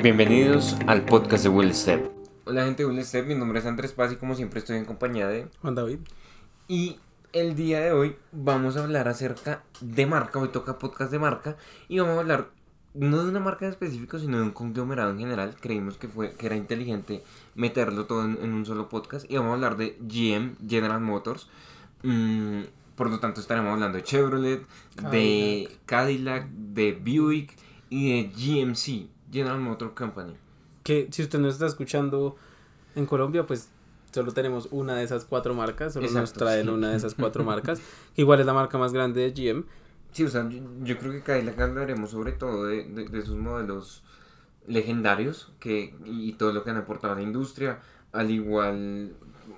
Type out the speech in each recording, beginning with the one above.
Bienvenidos al podcast de Will Step. Hola gente de Will Step, mi nombre es Andrés Paz y como siempre estoy en compañía de Juan David. Y el día de hoy vamos a hablar acerca de marca, hoy toca podcast de marca y vamos a hablar no de una marca en específico, sino de un conglomerado en general. Creímos que fue que era inteligente meterlo todo en, en un solo podcast y vamos a hablar de GM, General Motors. Mm, por lo tanto estaremos hablando de Chevrolet, de Cadillac, de Buick y de GMC, General Motor Company. Que si usted no está escuchando en Colombia, pues solo tenemos una de esas cuatro marcas, solo nos Exacto, traen sí. una de esas cuatro marcas, que igual es la marca más grande de GM. Sí, o sea, yo, yo creo que Cadillac hablaremos sobre todo de, de, de sus modelos legendarios que, y todo lo que han aportado a la industria, al igual,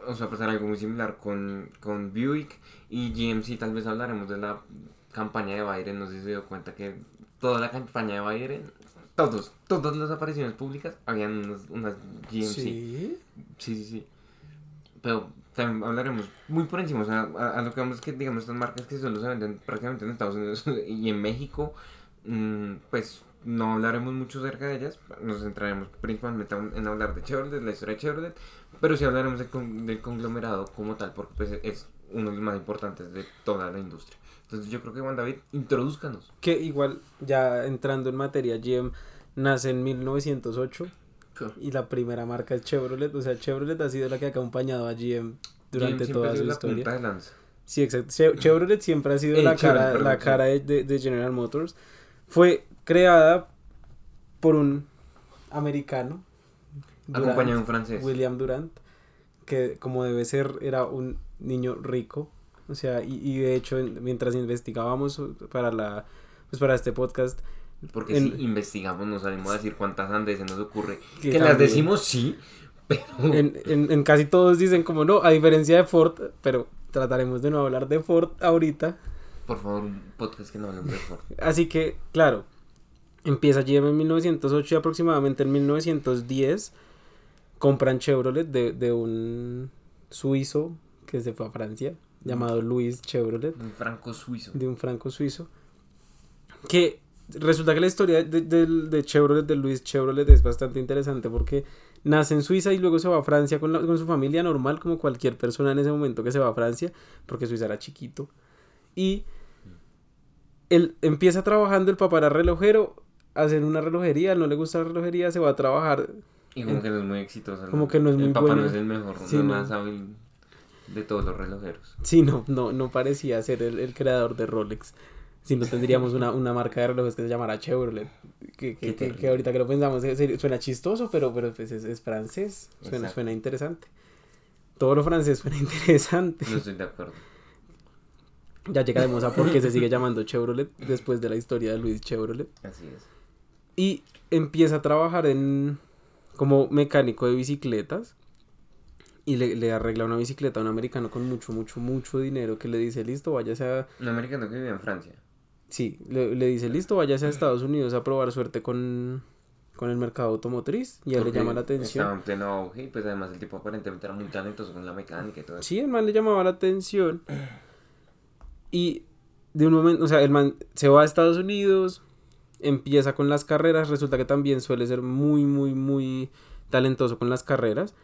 o sea, pasar algo muy similar con, con Buick y GMC, tal vez hablaremos de la campaña de Byron, no sé si se dio cuenta que toda la campaña de Byron, todos, todas las apariciones públicas, habían unas, unas GMC. Sí. Sí, sí, sí. Pero también hablaremos muy por encima, o sea, a, a lo que vamos es que, digamos, estas marcas que solo se venden prácticamente en Estados Unidos y en México, mm, pues no hablaremos mucho acerca de ellas, nos centraremos principalmente en hablar de Chevrolet, de la historia de Chevrolet, pero sí hablaremos del, con- del conglomerado como tal, porque pues es uno de los más importantes de toda la industria. Entonces yo creo que Juan David, introduzcanos. Que igual, ya entrando en materia, GM nace en 1908 y la primera marca es Chevrolet. O sea, Chevrolet ha sido la que ha acompañado a GM durante toda su la historia. punta de lanza. Sí, exacto. Che- Chevrolet siempre ha sido Eh, la Chevrolet, cara, perdón, la sí. cara de, de- de General Motors. Fue creada por un americano. Durant, Acompañado de un francés. William Durant, que como debe ser era un niño rico. O sea, y, y de hecho, en- mientras investigábamos para la pues para este podcast, Porque En- si investigamos, nos salimos a decir cuántas andes se nos ocurre. Que Que, las decimos sí, pero. en, en, en casi todos dicen como no, a diferencia de Ford, pero trataremos de no hablar de Ford ahorita. Por favor, un podcast que no hablen de Ford. Así que, claro, empieza GM en 1908 y aproximadamente en 1910 compran Chevrolet de, de un suizo que se fue a Francia, llamado Louis Chevrolet, Un franco suizo. de un franco suizo. Que resulta que la historia de, de, de Chevrolet, de Louis Chevrolet, es bastante interesante porque nace en Suiza y luego se va a Francia con, la- con su familia normal, como cualquier persona en ese momento que se va a Francia, porque Suiza era chiquito. Y él empieza trabajando, el papá era relojero, hacen una relojería, no le gusta la relojería, se va a trabajar. Y como que no es muy exitoso. Como que no es El muy papá bueno. no es el mejor, Sí, no, no. más hábil de todos los relojeros. Sí, no, no, no parecía ser el, el creador de Rolex. Si no tendríamos una, una marca de relojes que se llamara Chevrolet. Que, que, ahorita que lo pensamos eh, suena chistoso, pero, pero pues es, es francés. Suena, Exacto. suena interesante. Todo lo francés suena interesante. No estoy de acuerdo. Ya llegaremos a por qué se sigue llamando Chevrolet después de la historia de Luis Chevrolet. Así es. Y empieza a trabajar en como mecánico de bicicletas. Y le, le arregla una bicicleta a un americano con mucho, mucho, mucho dinero que le dice, listo, váyase a... Un americano que vive en Francia. Sí, le, le dice, listo, váyase a Estados Unidos a probar suerte con, con el mercado automotriz. Y a él le llama la Estaba atención. en pleno auge y pues además el tipo aparentemente era muy talentoso con la mecánica y todo eso. Sí, el man le llamaba la atención. Y de un momento, o sea, el man se va a Estados Unidos, empieza con las carreras, resulta que también suele ser muy, muy, muy talentoso con las carreras.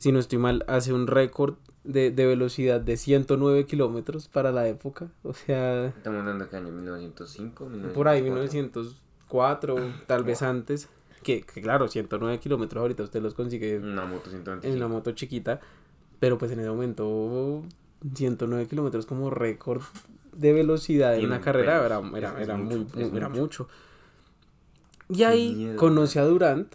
Si no estoy mal, hace un récord de, de velocidad de 109 kilómetros para la época. O sea, Estamos hablando qué año, 1905, 1904. por ahí 1904, tal vez antes. Que, que claro, 109 kilómetros ahorita usted los consigue Una moto 125. en una moto chiquita, pero pues en ese momento 109 kilómetros como récord de velocidad en una carrera era, era, era mucho, muy, era mucho. mucho. Y ahí conoce a Durant,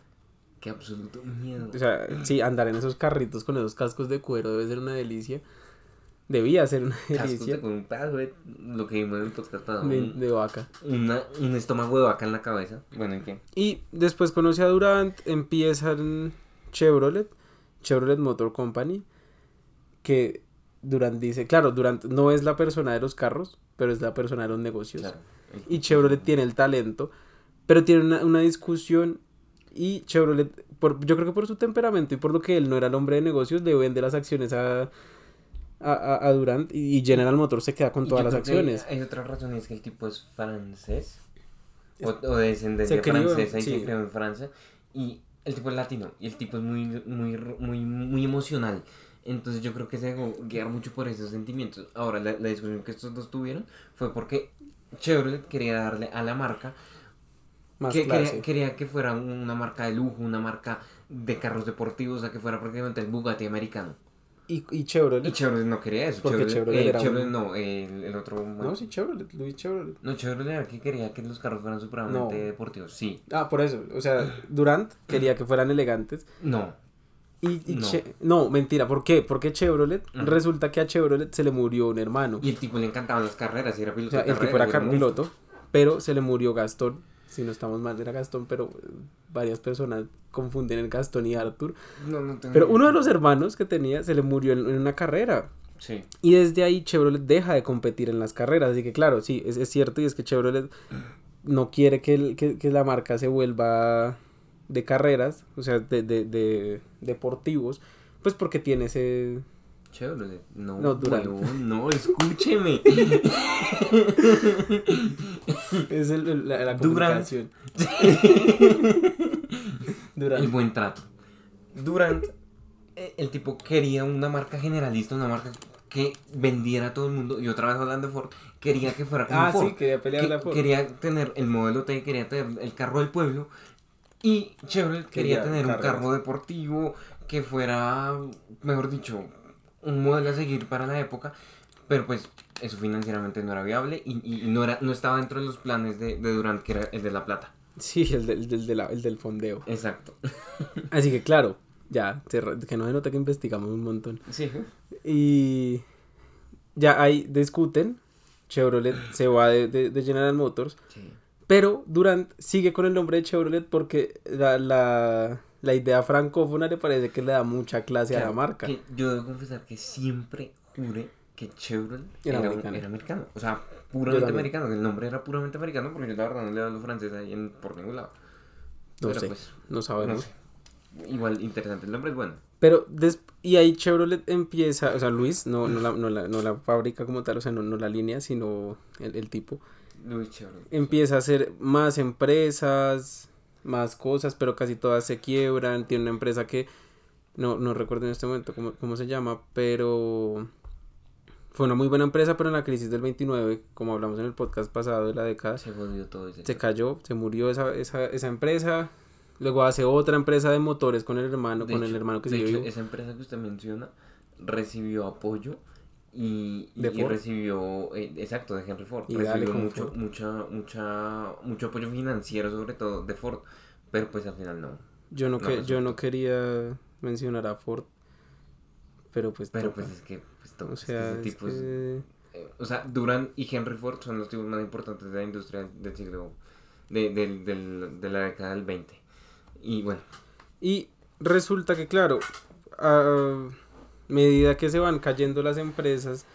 Qué absoluto miedo. o sea, sí, andar en esos carritos con esos cascos de cuero debe ser una delicia. Debía ser una delicia de- con un pedazo de lo que vimos en el podcast pasado. de, un- de vaca. una, un estómago de vaca en la cabeza. Bueno, ¿en qué? Y después conoce a Durant, empiezan Chevrolet, Chevrolet Motor Company, que Durant dice, claro, Durant no es la persona de los carros, pero es la persona de los negocios. Claro. Y Chevrolet tiene el talento, pero tiene una, una discusión y Chevrolet, por, yo creo que por su temperamento y por lo que él no era el hombre de negocios, le vende las acciones a, a, a, Durant y, General Motors se queda con todas las acciones. Hay otra razón, es que el tipo es francés. O, o de descendencia francesa y sí. se creó en Francia. Y el tipo es latino y el tipo es muy, muy, muy, muy emocional. Entonces yo creo que se dejó guiar mucho por esos sentimientos. Ahora, la, la discusión que estos dos tuvieron fue porque Chevrolet quería darle a la marca Más que clase. quería, quería que fuera una marca de lujo, una marca de carros deportivos, o sea, que fuera prácticamente el Bugatti americano. Y, y Chevrolet. Y Chevrolet no quería eso. Porque Chevrolet eh, era un- no, el, el otro... No, sí, Chevrolet, Luis Chevrolet. No, Chevrolet era que quería que los carros fueran supremamente No. deportivos. Sí. Ah, por eso. O sea, Durant quería que fueran elegantes. No. Y, y No. Che- no, mentira. ¿Por qué? Porque Chevrolet, Ujú. resulta que a Chevrolet se le murió un hermano. Y el tipo le encantaban las carreras y era O piloto sea, de el tipo era un piloto, pero se le murió Gastón. Si no estamos mal, era Gastón, pero eh, varias personas confunden el Gastón y Arthur. No, no tengo Pero uno de los hermanos que tenía se le murió en, en una carrera. Sí. Y desde ahí Chevrolet deja de competir en las carreras. Así que claro, sí, es, es cierto y es que Chevrolet no quiere que, el- que, que la marca se vuelva de carreras, o sea, de, de, de deportivos, pues porque tiene ese... Chevrolet. No, No, huevón, no, escúcheme. Es el, el- la, la Durant. comunicación. el Durant. buen trato. Durant, eh, el tipo quería una marca generalista, una marca que vendiera a todo el mundo. Y otra vez hablando de Ford, quería que fuera como Ah, Ford. sí, quería pelear Que- la Ford. Quería tener el modelo T, quería tener el carro del pueblo. Y Chevrolet quería, Quería tener un carro deportivo que fuera, mejor dicho, un modelo a seguir para la época. Pero pues eso financieramente no era viable y, y no, era, no estaba dentro de los planes de, de Durant, que era el de la plata. Sí, el del, del, de la- el del fondeo. Exacto. Así que claro, ya, que no se nota que investigamos un montón. Sí. Y ya ahí discuten. Chevrolet se va de, de, de General Motors. sí. Pero Durant sigue con el nombre de Chevrolet porque la, la, la idea francófona le parece que le da mucha clase a la Claro, marca. que yo debo confesar que siempre juré que Chevrolet Era era, americano. era americano. O sea, puramente americano. El nombre era puramente americano porque yo la verdad no le hablo francés ahí en, por ningún lado. No Pero sé, pues, no no sabemos. sé. Igual interesante. El nombre es bueno. Pero des- y ahí Chevrolet empieza, o sea, Luis, no, no, la, no, la, no la fábrica como tal, o sea, no, no la línea, sino el, el tipo, Luis Chevrolet. empieza a hacer más empresas, más cosas, pero casi todas se quiebran. Tiene una empresa que no, no recuerdo en este momento cómo, cómo se llama, pero fue una muy buena empresa, pero en la crisis del 29, como hablamos en el podcast pasado de la década, Se jodió todo ese. se cayó, se murió esa, esa, esa empresa. Luego hace otra empresa de motores con el hermano, De con el hermano que vivo. esa empresa que usted menciona recibió apoyo y, y- ¿De recibió eh, exacto de Henry Ford. Y recibió mucho Ford. mucha mucha mucho apoyo financiero sobre todo de Ford pero pues al final no. Yo no, No que, yo no quería mencionar a Ford, pero pues pero pues es que pues, o es que sea, ese es tipo es- que- eh, o sea Durant y Henry Ford son los tipos más importantes de la industria del siglo de, del- del- de la década del 20 y bueno. Y resulta que, claro, a medida que se van cayendo las empresas,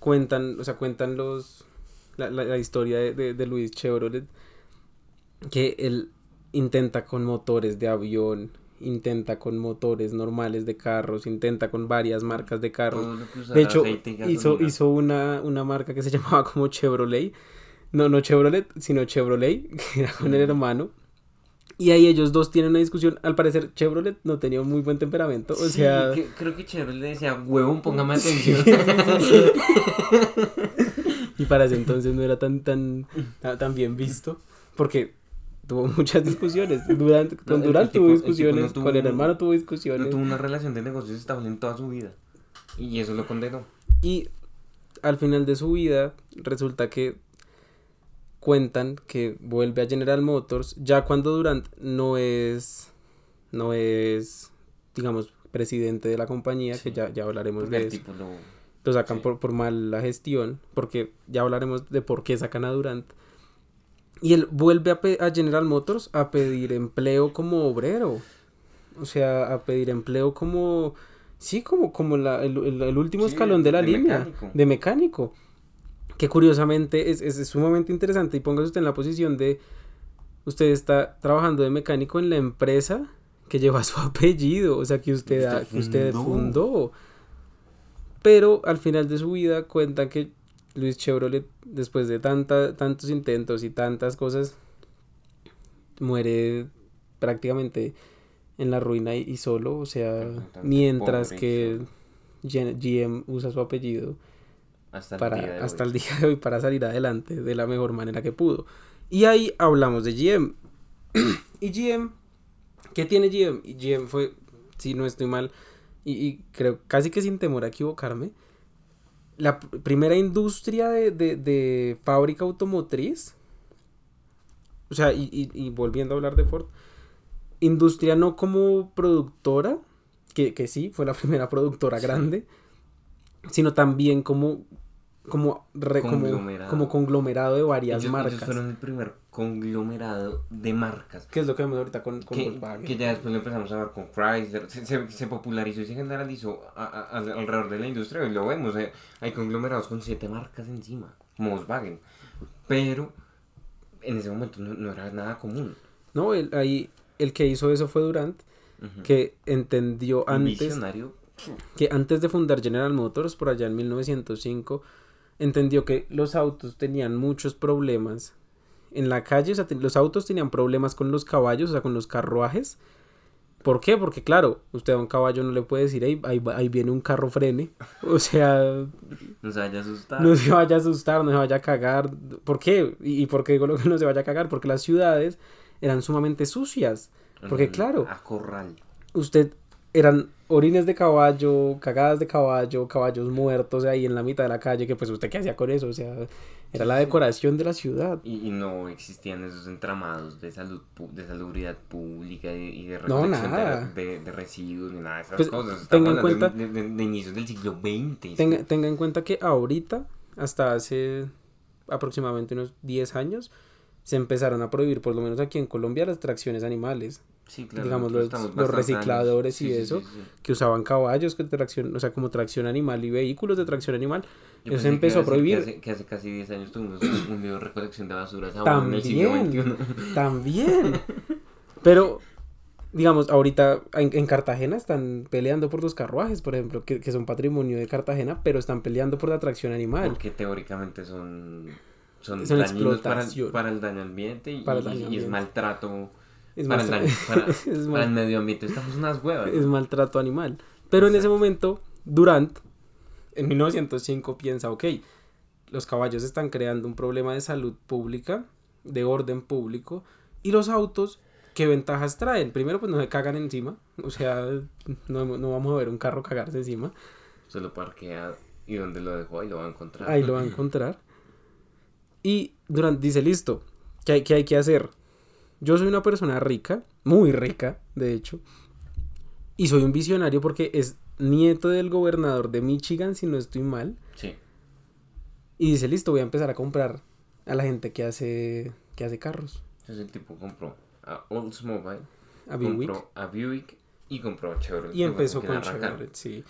cuentan, o sea, cuentan los la, la- la historia de, de, de Luis Chevrolet, que él intenta con motores de avión, intenta con motores normales de carros, intenta con varias marcas de carros. De hecho, hizo, hizo una, una marca que se llamaba como Chevrolet. No, no Chevrolet, sino Chevrolet, que era con el hermano. Y ahí ellos dos tienen una discusión. Al parecer, Chevrolet no tenía muy buen temperamento. O Sí, sea, que- creo que Chevrolet le decía, huevón, póngame atención. y para ese entonces no era tan, tan, tan, bien visto. Porque tuvo muchas discusiones. Durant, con tipo- tuvo no discusiones, tuvo con el hermano tuvo no discusiones. tuvo una relación de negocios estable en toda su vida. Y eso lo condenó. Y al final de su vida resulta que cuentan que vuelve a General Motors ya cuando Durant no es no es digamos presidente de la compañía Sí. que ya, ya hablaremos Porque de el eso tipo lo... lo sacan sí. por, por mala gestión porque ya hablaremos de por qué sacan a Durant y él vuelve a, pe- a General Motors a pedir empleo como obrero o sea a pedir empleo como sí como como la, el, el- el último Sí, escalón de la de línea mecánico. de mecánico que curiosamente es, es, es sumamente interesante y póngase usted en la posición de usted está trabajando de mecánico en la empresa que lleva su apellido, o sea que usted, Usted ha- que usted fundó. fundó. Pero al final de su vida cuenta que Luis Chevrolet, después de tanta, tantos intentos y tantas cosas, muere prácticamente en la ruina y, y solo, o sea, mientras que GM usa su apellido Hasta el para, día de hasta hoy. el día de hoy para salir adelante de la mejor manera que pudo. Y ahí hablamos de GM. y GM, ¿qué tiene GM? Y GM fue, si no estoy mal, y, y creo casi que sin temor a equivocarme, la pr- primera industria de, de- de fábrica automotriz. O sea, y, y- y volviendo a hablar de Ford, industria no como productora, que, que sí, fue la primera productora grande, sino también como, como, re- Conglomerado. como conglomerado de varias Ellos, marcas. ellos fueron el primer conglomerado de marcas. Que es lo que vemos ahorita con, con Que, Volkswagen. que ya después lo empezamos a ver con Chrysler, se, se, se popularizó y se generalizó a- a- a- alrededor de la industria y lo vemos, eh, hay conglomerados con siete marcas encima, como Volkswagen, pero en ese momento no, no era nada común. No, el, ahí el que hizo eso fue Durant, que entendió Un antes visionario, que antes de fundar General Motors, por allá en 1905, entendió que los autos tenían muchos problemas en la calle, o sea, los autos tenían problemas con los caballos, o sea, con los carruajes. ¿Por qué? Porque claro, usted a un caballo no le puede decir, ahí, ahí, viene un carro frene. O sea, no se vaya a asustar. no se vaya a asustar, no se vaya a cagar. ¿Por qué? ¿Y, y por qué digo lo que no se vaya a cagar? Porque las ciudades eran sumamente sucias. Porque claro, A corral. usted eran orines de caballo, cagadas de caballo, caballos muertos ahí en la mitad de la calle, que pues usted qué hacía con eso, o sea, era la decoración de la ciudad. Y, y no existían esos entramados de salud de saludridad pública y, de recolección de- nada. de, de residuos ni nada de esas Pues, cosas. tenga en de, de- de inicios del siglo XX. Tenga, tenga en cuenta que ahorita, hasta hace aproximadamente unos 10 años, se empezaron a prohibir, por lo menos aquí en Colombia, las tracciones animales, Sí, claro, digamos, los- los recicladores y Sí, eso. que usaban caballos que tracción, o sea, como tracción animal y vehículos de tracción animal. Yo Eso que empezó a decir que prohibir. hace, que hace casi 10 años tuvimos un, video de recolección de basuras aún en el También, también. Pero, digamos, ahorita en, en Cartagena están peleando por los carruajes, por ejemplo, que, que son patrimonio de Cartagena, pero están peleando por la tracción animal. Porque teóricamente son, son, Son dañinos para para el daño ambiente y, Para el y- daño y es ambiente. maltrato Es, para, el maltra- daño- para, es para mal- el medio ambiente. Estamos unas huevas. es maltrato animal. Pero en ese momento, Durant, en 1905, piensa, ok, los caballos están creando un problema de salud pública, de orden público, y los autos, ¿qué ventajas traen? Primero, pues no se cagan encima, o sea, no, no vamos a ver un carro cagarse encima, Se lo parquea y donde lo dejó ahí lo va a encontrar. ahí lo va a encontrar. Y Durant dice, listo, ¿qué hay, qué hay que hacer? Yo soy una persona rica, muy rica, de hecho, y soy un visionario porque es nieto del gobernador de Michigan, si no estoy mal. Sí. Y dice, listo, voy a empezar a comprar a la gente que hace, que hace carros. Entonces el tipo compró a Oldsmobile, A Buick. compró a Buick y compró a Chevrolet. Y empezó con. Chevrolet, sí.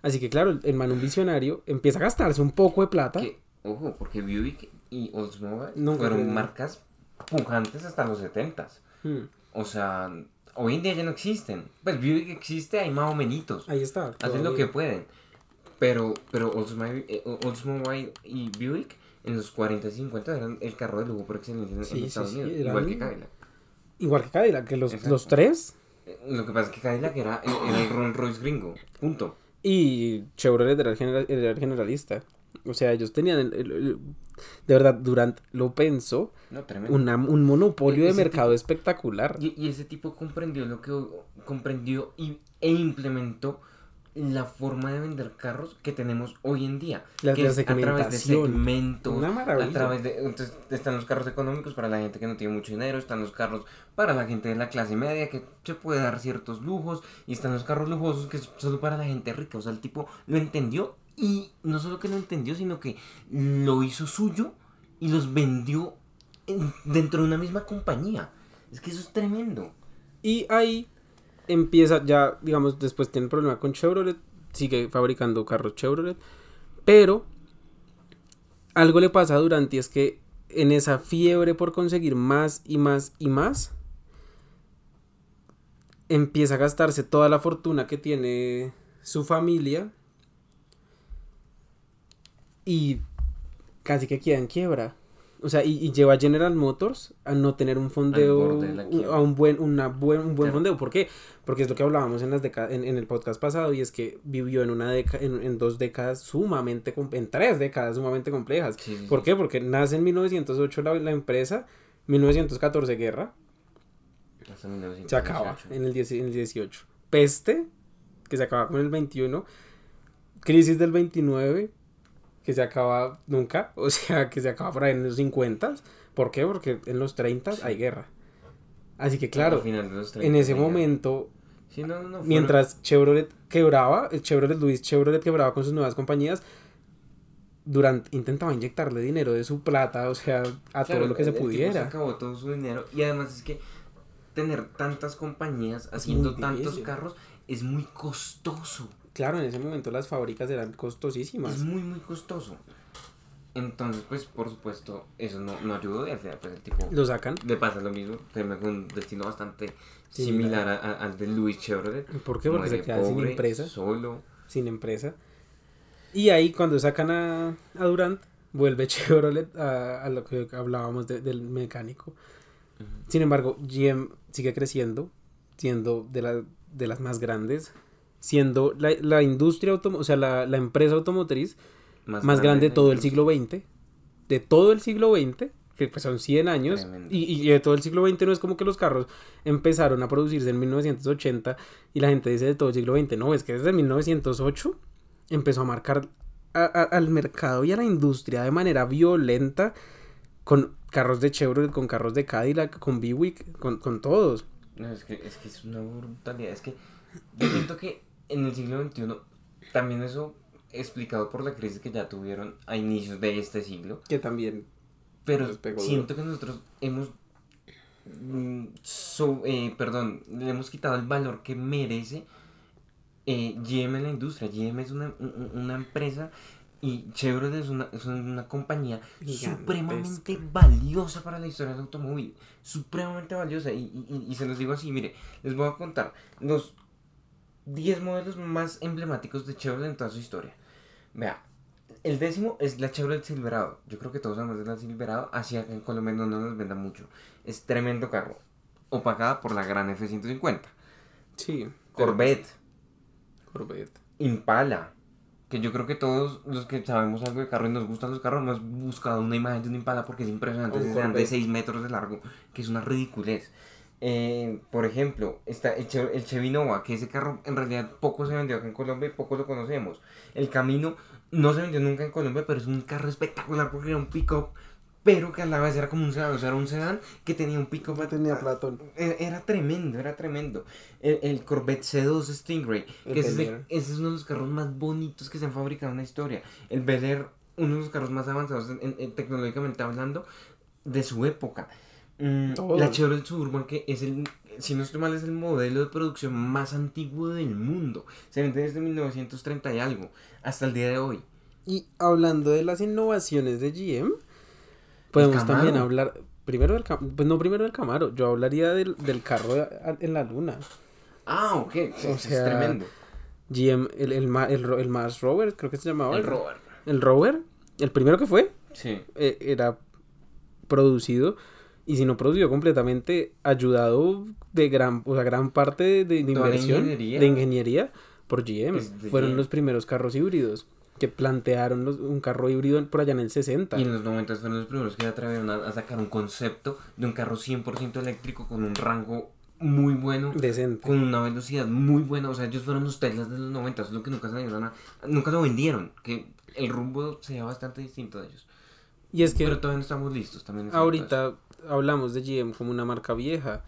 Así que claro, el man un visionario empieza a gastarse un poco de plata. Que, ojo, porque Buick y Oldsmobile fueron marcas pujantes hasta los 70s. Hmm, O sea, hoy en día ya no existen. Pues Buick existe, hay más o menos. Ahí está. Hacen lo que pueden. Pero, pero Oldsmobile, eh, Oldsmobile y Buick en los 40 y 50 eran el carro de lujo por excelencia en, en Sí, sí, Estados sí, Unidos. eran- Igual que Cadillac. Igual que Cadillac, que los, los tres. Eh, Lo que pasa es que Cadillac era, era el Rolls Royce gringo. Punto. Y Chevrolet era el, general- era el generalista. O sea, ellos tenían, el- el- el- de verdad, Durant lo pensó, No, una- un monopolio E- de mercado espectacular. Y, y ese tipo comprendió lo que comprendió y, e implementó la forma de vender carros que tenemos hoy en día. La- que la es a través de segmentos, Una maravilla. a través de entonces están los carros económicos para la gente que no tiene mucho dinero, están los carros para la gente de la clase media que se puede dar ciertos lujos y están los carros lujosos que es solo para la gente rica. O sea, el tipo lo entendió y no solo que lo entendió, sino que lo hizo suyo y los vendió en- dentro de una misma compañía. Es que eso es tremendo. Y ahí empieza ya, digamos, después tiene el problema con Chevrolet, sigue fabricando carros Chevrolet, pero algo le pasa a Durant y es que en esa fiebre por conseguir más y más y más, empieza a gastarse toda la fortuna que tiene su familia y casi que queda en quiebra. O sea, y, y lleva a General Motors a no tener un fondeo, a un buen, una buen, un buen Claro. fondeo. ¿Por qué? Porque es lo que hablábamos en, las en, en el podcast pasado y es que vivió en una década, en, en dos décadas sumamente, en tres décadas sumamente complejas. Sí, ¿Por sí. qué? Porque nace en 1908 la, la empresa, 1914 guerra, Hasta 1918. se acaba en el, 10 en el 18. Peste, que se acaba con el 21. Crisis del 29, que se acaba nunca, o sea, que se acaba por ahí en los 50. ¿Por qué? Porque en los 30 Sí. hay guerra. Así que claro, final de los 30 en ese momento, Sí, no, no, no, fueron- mientras Chevrolet quebraba, el Chevrolet Luis Chevrolet quebraba con sus nuevas compañías, Durant intentaba inyectarle dinero de su plata, o sea, a Claro, todo lo que se el- tipo pudiera. acabó todo su dinero y además es que tener tantas compañías haciendo tantos carros es muy costoso. Claro, en ese momento las fábricas eran Es costosísimas. muy, muy costoso. Entonces, pues, por supuesto, eso no, no ayudó y al final, pues, el tipo Lo sacan. le pasa lo mismo, termina con un destino bastante Similar. similar a- a- al de Louis Chevrolet. ¿Por qué? Porque se queda sin empresa. Solo. sin empresa. Y ahí cuando sacan a, a Durant, vuelve Chevrolet a, a lo que hablábamos de- del mecánico. Sin embargo, GM sigue creciendo, siendo de, la- de las más grandes, siendo la, la industria, automo- o sea, la, la empresa automotriz más, grande de todo el siglo XX, de todo el siglo XX, que pues son 100 años, y, y de todo el siglo XX no es como que los carros empezaron a producirse en 1980 y la gente dice de todo el siglo XX, no, es que desde 1908 empezó a marcar a- a- al mercado y a la industria de manera violenta con carros de Chevrolet, con carros de Cadillac, con Buick, con, con todos. No, es que, es que es una brutalidad. Es que yo siento que en el siglo XXI también eso explicado por la crisis que ya tuvieron a inicios de este siglo. Que también Pero siento que nosotros hemos. mm, so- eh, perdón, le hemos quitado el valor que merece eh, GM en la industria. GM es una, un- una empresa y Chevrolet es una, es una compañía supremamente valiosa para la historia del automóvil. Supremamente valiosa. Y, y- y- y se los digo así, mire, les voy a contar los 10 modelos más emblemáticos de Chevrolet en toda su historia. Vea, el décimo es la Chevrolet Silverado. Yo creo que todos sabemos de la Silverado. Hacia en Colombia no nos venda mucho. Es tremendo carro. Opacada por la gran F-150. sí. Corvette. Corvette. Impala. Que yo creo que todos los que sabemos algo de carro y nos gustan los carros hemos buscado una imagen de un Impala porque es impresionante. Es de Corvette. 6 metros de largo, que es una ridiculez. Eh, por ejemplo, está el, Che- el Chevy Nova, que ese carro en realidad poco se vendió acá en Colombia y poco lo conocemos. El Camino no se vendió nunca en Colombia, pero es un carro espectacular porque era un pick-up, pero que a la vez era como un sedán, o sea, era un sedán que tenía un pick-up. Tenía Platón. Era, era tremendo, era tremendo. El, el Corvette C2 Stingray, que ese es, el- ese es uno de los carros más bonitos que se han fabricado en la historia. El Bel Air, uno de los carros más avanzados en- en- tecnológicamente hablando de su época. Mm, Todos. la Chevrolet Suburban, que es el, si no estoy mal, es el modelo de producción más antiguo del mundo. Se vende desde 1930 y algo, hasta el día de hoy. Y hablando de las innovaciones de GM, podemos también hablar primero del Camaro, pues no primero del Camaro, yo hablaría del, del carro de- a- en la luna. Ah, ok, sí, O es sea, tremendo. GM, el, el, el, el Mars Rover, creo que se llamaba. El Rover. El Rover, el primero que fue, Sí. eh, era producido y si no producido completamente, ayudado de gran, o sea, gran parte de, de inversión, ingeniería. de ingeniería por GM. Fueron GM. los primeros carros híbridos que plantearon los- un carro híbrido por allá en el 60. Y en los 90 fueron los primeros que se atrevieron a, a sacar un concepto de un carro 100% eléctrico con un rango muy bueno, Decente. con una velocidad muy buena. O sea, ellos fueron los Teslas de los 90, es lo que nunca se a- nunca lo vendieron. Que el rumbo sería bastante distinto de ellos. Y es que Pero todavía no estamos listos también. ahorita hablamos de GM como una marca vieja.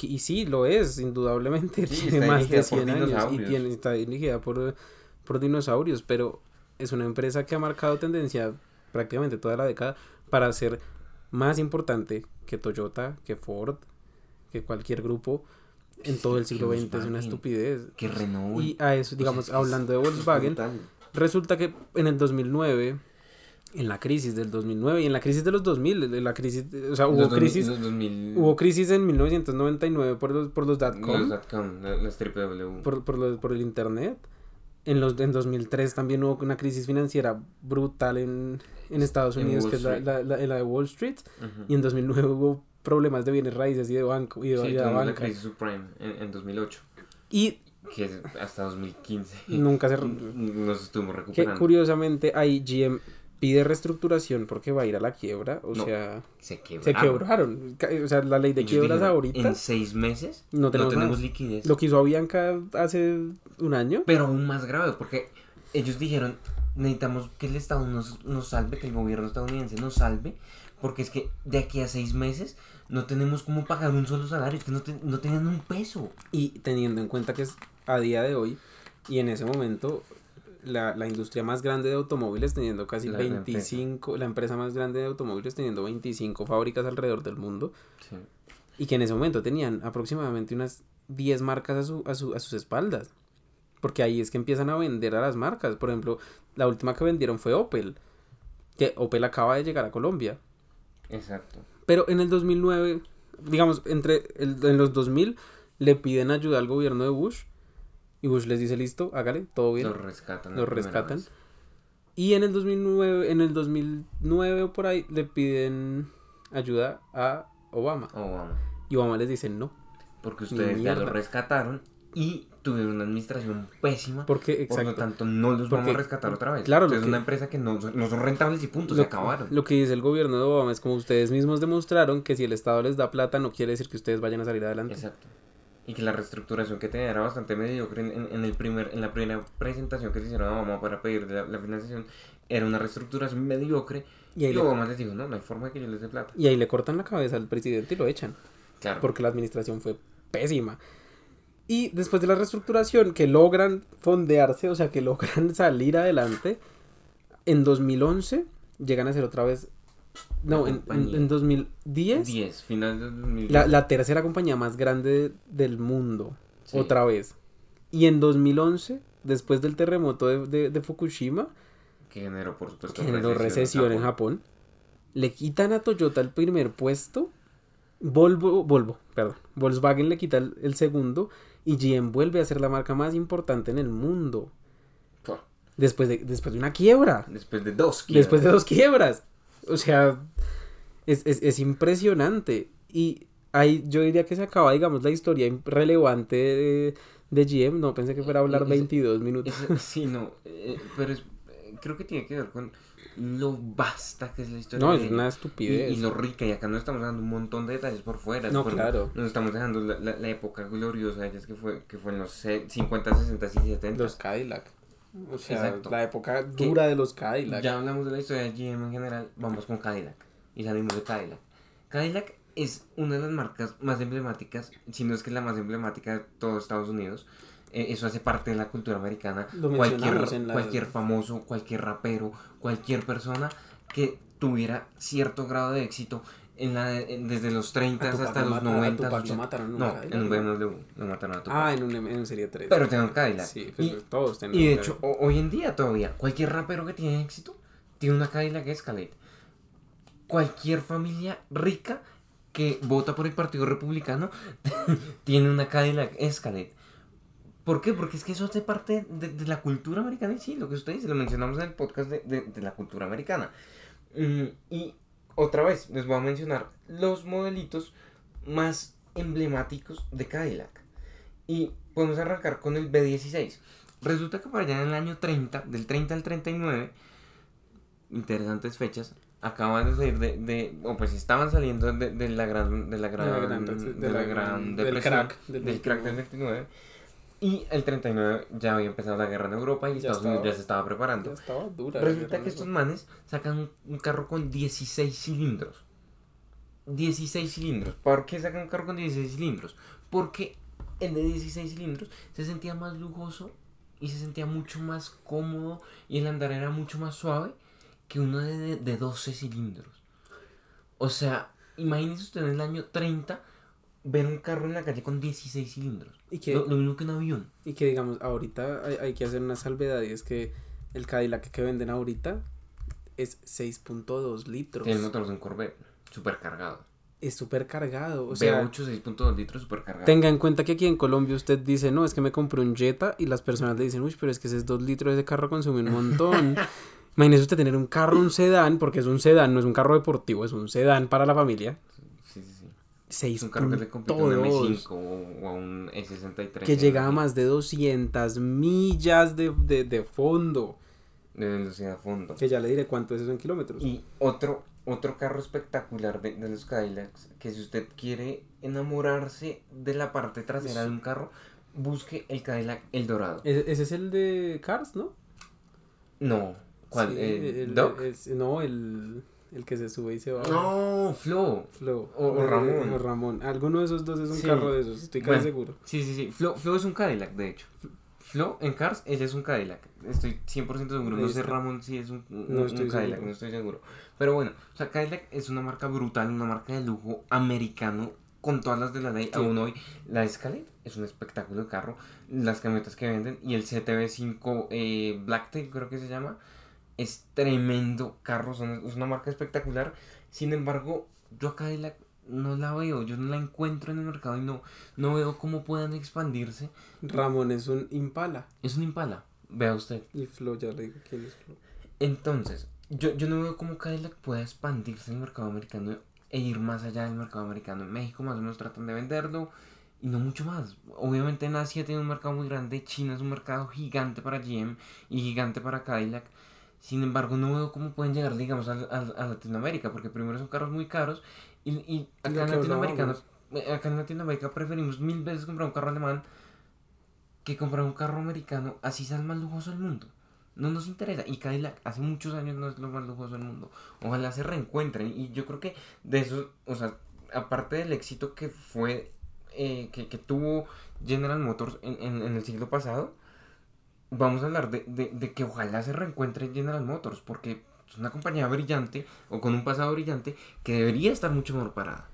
Y, sí, lo es, indudablemente. Sí, tiene más de dirigida por 100 años y tiene, está dirigida por, por dinosaurios, pero es una empresa que ha marcado tendencia prácticamente toda la década para ser más importante que Toyota, que Ford, que cualquier grupo en todo el siglo XX. Es una estupidez. Que Renault. Y a eso, digamos, es que es- hablando de Volkswagen. Resulta que en el 2009, en la crisis del 2009 y en la crisis de los 2000, de la crisis, o sea, hubo Los 2000 crisis, los 2000 hubo crisis en 1999 por los, por los los dot-com, dot-com, la- las triple W. por, por, los- por el internet. En, los, en 2003 también hubo una crisis financiera brutal en, en Estados En Unidos, Wall que es la, la, la- la de Wall Street. Ujú. Y en 2009 hubo problemas de bienes raíces y de banco y de, Sí, y de tuvimos la banca. crisis subprime en, en 2008, Y que hasta 2015 nunca se... nos estuvimos Que recuperando. curiosamente ahí GM pide reestructuración porque va a ir a la quiebra. O No, sea, Se se quebraron. quebraron. Ca- O sea, la ley de Ellos quiebras dijeron, ahorita En seis meses no no tenemos, liquidez. Lo que hizo Avianca hace un año. Pero aún más grave, porque ellos dijeron, necesitamos que el Estado nos, nos salve, que el gobierno estadounidense nos salve, porque es que de aquí a seis meses no tenemos cómo pagar un solo salario, es que no, te- no tenían un peso. Y teniendo en cuenta que es a día de hoy y en ese momento la, la industria más grande de automóviles teniendo casi La- la 25, la empresa más grande de automóviles teniendo 25 fábricas alrededor del mundo Sí. y que en ese momento tenían aproximadamente unas 10 marcas a, su, a, su- a sus espaldas. Porque ahí es que empiezan a vender a las marcas. Por ejemplo, la última que vendieron fue Opel. Que Opel acaba de llegar a Colombia. Exacto. Pero en el 2009, digamos, entre el- en los 2000 le piden ayuda al gobierno de Bush. Y Bush les dice, listo, hágale, todo bien. Los rescatan. Los rescatan. vez. Y en el 2009, en el 2009 o por ahí, le piden ayuda a Obama. Obama. Y Obama les dice no. Porque ustedes ya lo rescataron y tuvieron una administración pésima. Porque, Por exacto. lo tanto, no los vamos a rescatar otra vez. claro, es una empresa que no, no son rentables y punto, se acabaron. lo que dice el gobierno de Obama es como ustedes mismos demostraron que si el Estado les da plata no quiere decir que ustedes vayan a salir adelante. Exacto. Y que la reestructuración que tenía era bastante mediocre en, en- el primer, en la primera presentación que se hicieron a Obama para pedir la, la financiación. Era una reestructuración mediocre. Y Y, ahí, le, Obama les dijo, no, no hay forma de que yo les dé plata. y ahí le cortan la cabeza al presidente y lo echan. Claro. porque la administración fue pésima. Y después de la reestructuración, que logran fondearse, o sea, que logran salir adelante, en 2011 llegan a ser otra vez... No, en, en, compañía. en 2010, 10, final de 2010. la, la tercera compañía más grande del mundo, Sí. otra vez. Y en 2011, después del terremoto de, de- de Fukushima, Que generó, por supuesto, que generó recesión en Japón, le quitan a Toyota el primer puesto, Volvo, Volvo, perdón, Volkswagen le quita el, el segundo y GM vuelve a ser la marca más importante en el mundo. Después de, después de una quiebra, Después de dos después de quiebras. dos quiebras. O sea, es, es, es impresionante. Y ahí yo diría que se acaba, digamos, la historia relevante de, de GM. No pensé que fuera a hablar Ese- 22 minutos. Sí, no. eh, pero eh, creo que tiene que ver con lo basta que es la historia. No, de es una Y, estupidez. y lo rica, y acá no estamos dando un montón de detalles por fuera. No, por- claro. Nos estamos dejando la, la- la época gloriosa que fue, que fue en los se- 50, 60 y 70. Los Cadillac. O sea, Exacto. la época Que dura de los Cadillac. Ya hablamos de la historia de GM en general, vamos con Cadillac. Y salimos de Cadillac. Cadillac es una de las marcas más emblemáticas, si no es que la más emblemática de todo Estados Unidos. Eh, eso hace parte de la cultura americana. Lo la- cualquier famoso, cualquier rapero, cualquier persona que tuviera cierto grado de éxito en la en- desde los 30 A Tupac hasta lo los mata- a 90. Tupac lo 80. mataron No, Cadillac, en un. BMW lo mataron a Tupac. Ah, en, un, en un serie 3. Pero tenía un Cadillac. Sí, Y- pues, todos tienen y de hecho, ho- hoy en día todavía, cualquier rapero que tiene éxito tiene una Cadillac Escalade. Cualquier familia rica que vota por el Partido Republicano tiene una Cadillac Escalade. ¿Por qué? Porque es que eso hace parte de, de la cultura americana y sí, lo que usted dice, lo mencionamos en el podcast de, de- de la cultura americana. Mm, y otra vez, les voy a mencionar los modelitos más emblemáticos de Cadillac. Y podemos arrancar con el B16. Resulta que por allá en el año 30, del 30 al 39, interesantes fechas, acaban de salir de, de o pues estaban saliendo de, de la gran, de la gran, De la gran- de la gran depresión, crack del del crack del 29. Y el 39 ya había empezado la guerra en Europa y Ya Estados Unidos ya se estaba preparando. Ya estaba dura. la Resulta que estos manes sacan un, carro con 16 cilindros. 16 cilindros. ¿Por qué sacan un carro con 16 cilindros? Porque el de 16 cilindros se sentía más lujoso y se sentía mucho más cómodo y el andar era mucho más suave que uno de, de- de 12 cilindros. O sea, imagínese usted en el año 30 ver un carro en la calle con 16 cilindros. Y que, Lo, lo mismo que un avión. y que digamos, ahorita hay, hay que hacer una salvedad y es que el Cadillac que venden ahorita es 6.2 litros. El motor de un Corvette, super cargado. es súper cargado. O sea, V8 6.2 litros súper cargado. tenga en cuenta que aquí en Colombia usted dice, no, es que me compré un Jetta y las personas le dicen, uy, pero es que ese es dos litros, ese carro consume un montón. Imagínese usted tener un carro, un sedán, porque es un sedán, no es un carro deportivo, es un sedán para la familia. Sí, sí, sí. Seis Es un carro que le compite a un M5 o a un E63. que llega a más de 200 millas de, de, de fondo. De velocidad a fondo. Que ya le diré cuánto es eso en kilómetros. Y otro, otro carro espectacular de, de los Cadillacs, que si usted quiere enamorarse de la parte trasera de un carro, busque el Cadillac El Dorado. Ese, ese es el de Cars, ¿no? No, ¿cuál? Sí, el- ¿Doc? es- no, el, el que se sube y se va. No, Flo. Flo. O- o Eh, Ramón. o Ramón. Alguno de esos dos es un Sí. carro de esos, estoy casi Bueno. seguro. Sí, sí, sí. Flo, Flo es un Cadillac, de hecho. Flo en Cars, ella es un Cadillac. Estoy 100% seguro. No sé. Ramón, si es un, un- No un estoy Cadillac, seguro. no estoy seguro. Pero bueno, o sea, Cadillac es una marca brutal, una marca de lujo americano con todas las de la ley. Sí. Aún hoy, la Escalade es un espectáculo de carro. Las camionetas que venden y el CTV5 eh, Blacktail, creo que se llama, es tremendo carro. son- es una marca espectacular. Sin embargo, yo a Cadillac no la veo, yo no la encuentro en el mercado y no, no veo cómo puedan expandirse. Ramón es un Impala. Es un Impala, vea usted. Y Flo, ya le digo quién es Flo. Entonces, yo, yo no veo cómo Cadillac pueda expandirse en el mercado americano e ir más allá del mercado americano. En México más o menos tratan de venderlo y no mucho más. Obviamente en Asia tiene un mercado muy grande, China es un mercado gigante para GM y gigante para Cadillac. Sin embargo, no veo cómo pueden llegar, digamos, a, a- a Latinoamérica, porque primero son carros muy caros y, y acá en Latinoamérica, eh, acá en Latinoamérica preferimos mil veces comprar un carro alemán que comprar un carro americano, así sea el más lujoso del mundo. No nos interesa. Y Cadillac hace muchos años no es lo más lujoso del mundo. Ojalá se reencuentren. Y yo creo que de eso, o sea, aparte del éxito que fue, eh, que, que tuvo General Motors en, en- en el siglo pasado, vamos a hablar de, de- de que ojalá se reencuentre General Motors. Porque es una compañía brillante o con un pasado brillante que debería estar mucho mejor parada.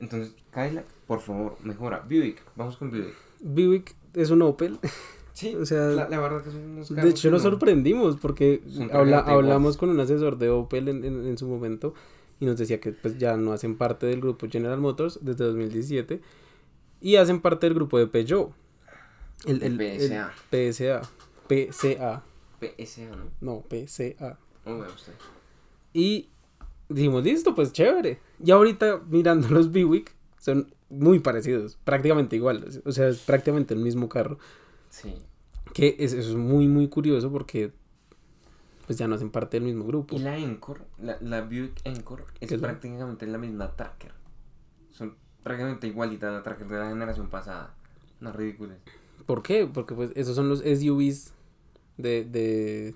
Entonces, Cadillac, por favor, mejora. Buick, vamos con Buick. Buick es un Opel. Sí, O sea, la, la verdad que son unos De hecho, nos no- sorprendimos porque habla- hablamos con un asesor de Opel en, en- en su momento y nos decía que pues ya no hacen parte del grupo General Motors desde 2017 y hacen parte del grupo de Peugeot. El, el- el PSA. PSA. PCA. PSA, ¿no? No, PCA. Oh, usted. Y dijimos, listo, pues chévere. Y ahorita mirando los Buick son muy parecidos, prácticamente iguales. O sea, es prácticamente el mismo carro. Sí. Que es, eso es muy, muy curioso porque pues ya no hacen parte del mismo grupo. Y la Encore, la, la Buick Encore, es ¿Qué es la- prácticamente la misma Tracker. Son prácticamente igualitas a la Tracker de la generación pasada. No ridículas. ¿Por qué? Porque pues esos son los SUVs de... de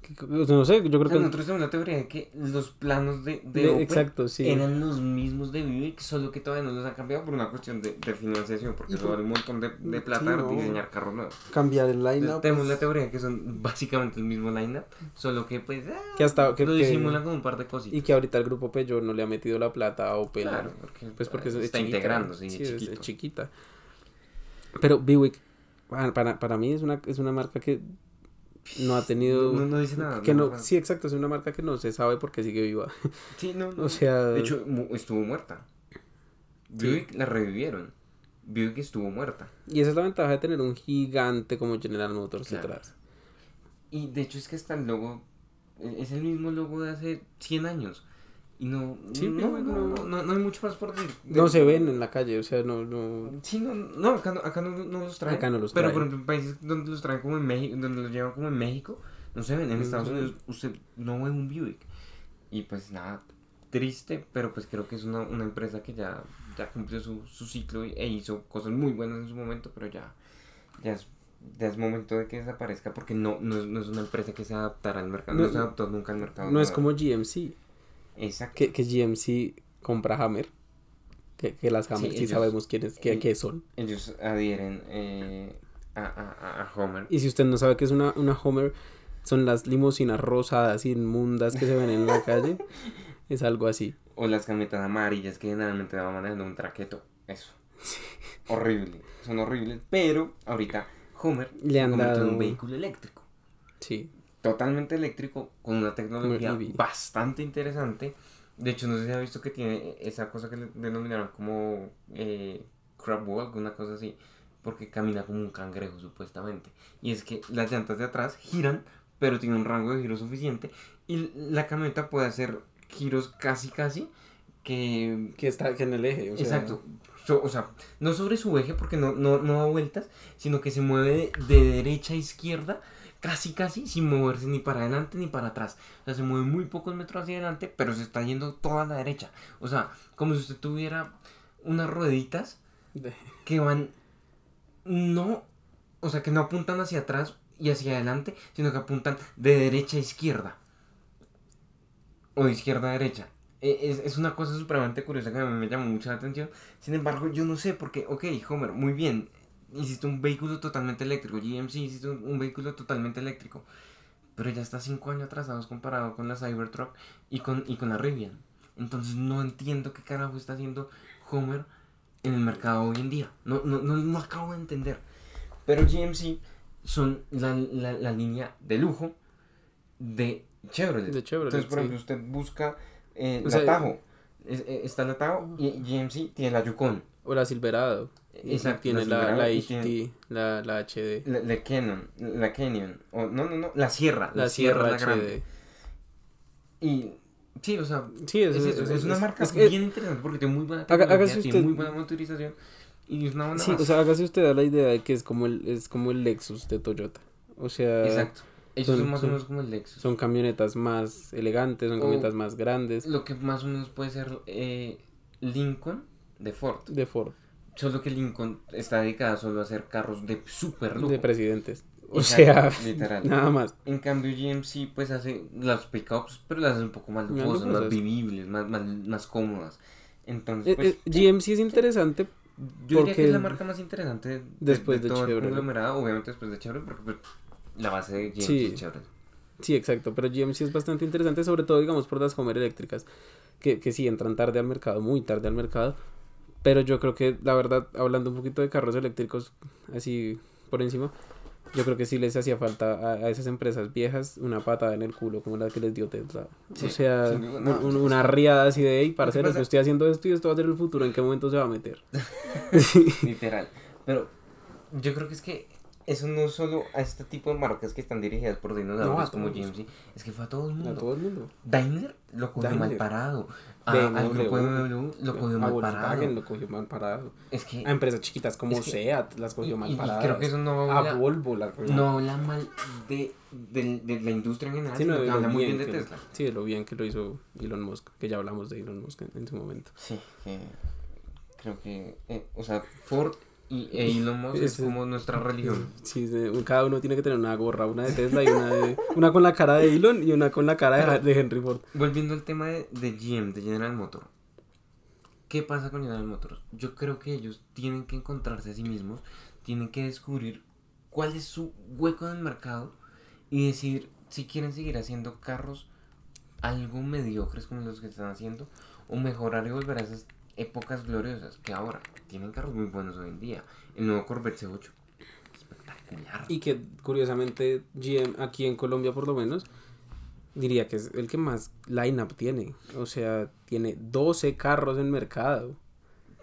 que- no sé, yo creo O sea, que... nosotros tenemos la teoría de que los planos de, de, de- Opel exacto, sí. eran los mismos de Buick, solo que todavía no los han cambiado por una cuestión de, de financiación, porque eso vale un montón de, de Sí, plata no. diseñar carros nuevos. Cambiar el line-up. tenemos la pues, teoría de que son básicamente el mismo lineup, solo que pues ah, que hasta... Que, lo que- disimulan con un par de cositas. y que ahorita el grupo Peugeot no le ha metido la plata a Opel. Claro, porque, Pues porque es, está es chiquita, integrándose, sí, es es- es chiquito. chiquita. Pero Buick, para, para, para mí es una, es una marca que no ha tenido... No, no dice nada. que no, sí, exacto, es una marca que no se sabe por qué sigue viva. Sí, no, no. O sea, De hecho, estuvo muerta. Buick la revivieron. Buick estuvo muerta. y esa es la ventaja de tener un gigante como General Motors Claro. detrás. Y de hecho es que hasta el logo eh, es el mismo logo de hace 100 años. Y no, Sí, no, no, no- no, no hay mucho más por decir. No se ven en la calle, o sea, no, no... Sí, no, no, acá no, acá no, no los traen. Acá no los Pero traen. por ejemplo, en países donde los traen como en México, donde los llevan como en México, no se ven. En Estados Ujú. Unidos usted no ve un Buick. Y pues nada, triste, pero pues creo que es una, una empresa que ya, ya cumplió su, su ciclo e hizo cosas muy buenas en su momento, pero ya, ya, es, ya es momento de que desaparezca porque no, no, es, no es una empresa que se adaptará al mercado. No, No- se adaptó nunca al mercado. No es como GMC, Exacto. que, que GMC compra Hammer. Que, que las Hammer sí, ellos- sabemos quiénes, qué, el- qué son. Ellos adhieren eh, a, a, a- Homer. Y si usted no sabe qué es una, una Homer, son las limusinas rosadas inmundas que se ven en la calle. Es algo así. O las camionetas amarillas que generalmente va manejando un traqueto. Eso. Horrible. Son horribles. Pero ahorita Homer Le han dado- un vehículo eléctrico. Sí. Totalmente eléctrico, con una tecnología bastante interesante. De hecho, no sé si ha visto que tiene esa cosa que le denominaron como eh, crab walk, una cosa así, porque camina como un cangrejo supuestamente. Y es que las llantas de atrás giran, pero tiene un rango de giro suficiente y la camioneta puede hacer giros casi casi que... Que está que en el eje. O sea, Exacto. So- o sea, no sobre su eje porque no, no, no da vueltas, sino que se mueve de, de derecha a izquierda, casi casi, sin moverse ni para adelante ni para atrás. O sea, se mueve muy pocos metros hacia adelante, pero se está yendo toda a la derecha. O sea, como si usted tuviera unas rueditas de- que van no, o sea, que no apuntan hacia atrás y hacia adelante, sino que apuntan de derecha a izquierda. O de izquierda a derecha. E- Es, es una cosa supremamente curiosa que me llamó mucha la atención. Sin embargo, yo no sé porque, ok, Homer, muy bien. Hiciste un vehículo totalmente eléctrico. GMC hiciste un, un vehículo totalmente eléctrico. Pero ya está cinco años atrasados comparado con la Cybertruck y con, y con la Rivian. Entonces no entiendo qué carajo está haciendo Homer en el mercado hoy en día. No, no, no, no acabo de entender. Pero GMC son la, la, la línea de lujo de Chevrolet. De Chevrolet, Entonces, por sí. ejemplo, usted busca eh, O la sea, Tahoe. Es- eh, está la Tahoe y GMC tiene la Yukon. O la Silverado. Exacto, Tiene la la, HD, tiene- la, la HD. La, la Canon. La Canyon. O, no, no, no. La Sierra. La, Sierra la HD. grande. Y sí, o sea, Sí, es, es, eso, es, es- una marca bien interesante porque tiene muy buena tecnología, tiene muy buena motorización y es una buena Sí, base. o sea, hágase usted a la idea de que es como el, es como el Lexus de Toyota. O sea, Exacto. Ellos son- son, más o menos como el Lexus. son camionetas más elegantes, son O- camionetas más grandes Lo que más o menos puede ser eh, Lincoln de Ford. de Ford, Solo que Lincoln está dedicada solo a hacer carros de super lujo. de presidentes. O Exacto, sea, literal. nada más. En cambio GMC pues hace las pickups, pero las hace un poco más Más lujosas, más lujosas. vivibles, más, más, más cómodas. Entonces, Eh, pues, eh, GMC es interesante yo diría que es la porque- marca más interesante de, Después de de todo el Chevrolet. conglomerado, obviamente después de Chevrolet, porque pues, la base de GMC Sí. es Chevrolet. Sí, exacto, pero GMC es bastante interesante, sobre todo, digamos, por las Homer eléctricas, que, que sí, entran tarde al mercado, muy tarde al mercado, pero yo creo que, la verdad, hablando un poquito de carros eléctricos, así por encima, yo creo que sí les hacía falta a, a esas empresas viejas una patada en el culo, como la que les dio Tesla. Sí, o sea, duda, un- no, una riada así de, hey, parceros, yo estoy haciendo esto y esto va a ser el futuro, ¿en qué momento se va a meter? Literal. Pero yo creo que es que eso no solo a este tipo de marcas que están dirigidas por dinosaurios No, a como. GMC, es que fue a todo el mundo. A todo el mundo. Daimler lo cogió mal parado. A, al grupo BMW lo cogió a mal Volkswagen parado. lo cogió mal parado. Es que A empresas chiquitas como Es que- SEAT las y, cogió mal y paradas. creo que eso no A habla, Volvo la cogió no habla mal de, de, de la industria en general, Sí, sino no, que de lo habla muy bien de que Tesla. sí, de lo bien que lo hizo Elon Musk, que ya hablamos de Elon Musk en, en su momento. Sí, que creo que, eh, o sea, Ford y Elon Musk es Ese- como nuestra religión. Sí, cada uno tiene que tener una gorra, una de Tesla y una de, una con la cara de Elon y una con la cara de, de Henry Ford. Volviendo al tema de, de GM, de General Motors. ¿Qué pasa con General Motors? Yo creo que ellos tienen que encontrarse a sí mismos, tienen que descubrir cuál es su hueco en el mercado y decidir si quieren seguir haciendo carros algo mediocres como los que están haciendo o mejorar y volver a esas épocas gloriosas que ahora tienen carros muy buenos hoy en día. El nuevo Corvette C8, espectacular. Y que curiosamente GM aquí en Colombia por lo menos diría que es el que más lineup tiene. O sea, tiene 12 carros en mercado.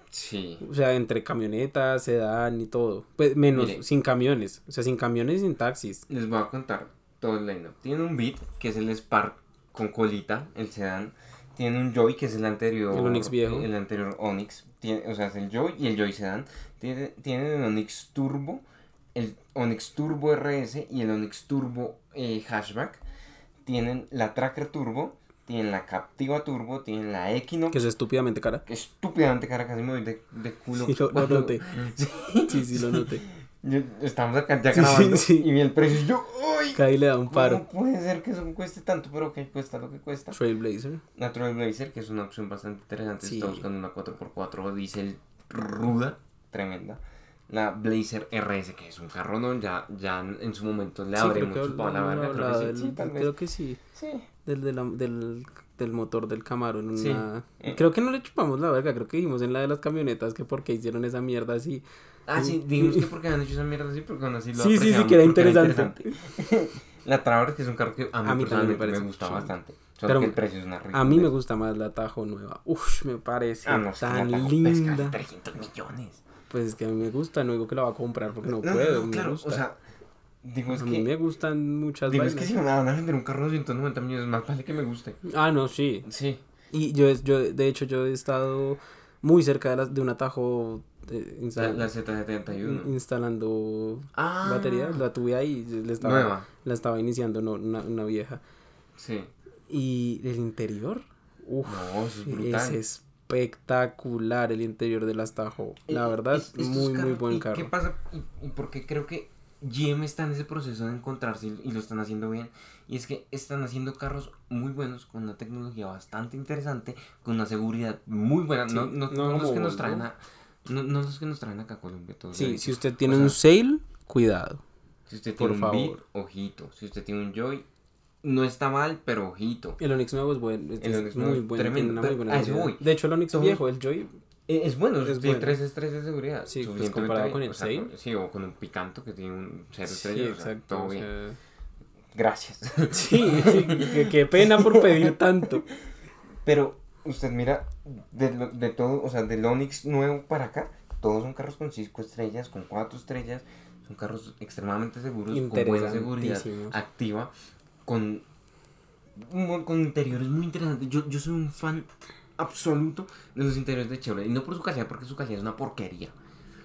Sí. O sea, entre camionetas, sedán y todo. Pues menos, Mire. sin camiones. O sea, sin camiones y sin taxis. Les voy a contar todo el lineup. Tiene un Beat, que es el Spark con colita, el sedán. Tiene un Joy, que es el anterior. El Onix viejo. El anterior Onix. Tiene, o sea, es el Joy y el Joy sedán. Tiene, tiene el Onix Turbo, el Onix Turbo RS y el Onix Turbo eh, Hatchback. Tienen la Tracker Turbo, tienen la Captiva Turbo, tienen la Equinox. Que es estúpidamente cara. que estúpidamente cara, casi me doy de, de culo. Sí, lo- lo noté. Sí. Sí, sí, lo noté. Estamos acá ya Sí, grabando sí. y vi el precio y yo, ¡uy! Casi le da un paro. ¿Cómo puede ser que eso cueste tanto? Pero que cuesta lo que cuesta. Trailblazer. La Trailblazer, que es una opción bastante interesante. Está buscando una 4x4 diésel ruda, tremenda. La Blazer RS, que es un carro, ¿no? Ya, ya en su momento le la hablamos- verga. Creo que sí, tal vez. creo que sí. Sí. Del, de la- del del motor del Camaro en una... Eh. Creo que no le chupamos la verga, creo que dijimos en la de las camionetas que por qué hicieron esa mierda así. Ah, sí, dijimos que porque habían hecho esa mierda así, porque aún así lo Sí, sí, sí, que era interesante. interesante. la Traverse, es un carro que a mí, A mí también me personalmente me, parece gusta bastante. Solo Pero que el precio es una A mí me gusta más la Tajo nueva. Uf, me parece Ah, no, que la tan Tajo pesca linda. 300 millones. Pues es que a mí me gusta, no digo que la va a comprar porque no, No, puedo, no, me claro, gusta. o sea, digo, es a mí que... me gustan muchas Digo, es que si me van a vender un carro de 190 millones, más vale que me guste. Ah, no, sí. Sí. Y yo, yo, de hecho, yo he estado muy cerca de, las, de un atajo La, insta- la Z71. instalando Ah. batería. La tuve ahí, le estaba, Nueva. la estaba iniciando no, una, una vieja. Sí. Y el interior, uff, No, eso es brutal. es espectacular el interior del Astajo. La Eh, verdad, es- estos muy, muy buen ¿y carro. ¿Qué pasa? ¿Y, y por qué creo que GM está en ese proceso de encontrarse y, y lo están haciendo bien? Y es que están haciendo carros muy buenos, con una tecnología bastante interesante, con una seguridad muy buena. Sí, no, no, no no los que nos traen a... No, no los que nos traen acá a Colombia. Todos Sí, si usted tiene O sea, un sale, cuidado. Si usted por tiene un Beat, favor. ojito. Si usted tiene un Joy, no está mal, pero ojito. El Onix nuevo es bueno, es, El es Onix muy es bueno, tremendo, una muy buena a eso seguridad. voy. De hecho, el Onix Somos- viejo, el Joy, Eh, Es bueno, Es tiene bueno. tres estrellas de seguridad. Sí, pues, comparado bien, con el o sea, con- Sí, o con un Picanto que tiene un cero sí, estrellas. o sea, exacto. todo o bien. sea, Gracias. sí, sí, qué pena por pedir tanto. Pero usted mira, de, lo- de todo, o sea, del Onix nuevo para acá, todos son carros con 5 estrellas, con 4 estrellas. Son carros extremadamente seguros, con buena seguridad activa, con, con interiores muy interesantes. Yo, yo soy un fan absoluto de los interiores de Chevrolet. Y no por su calidad, porque su calidad es una porquería.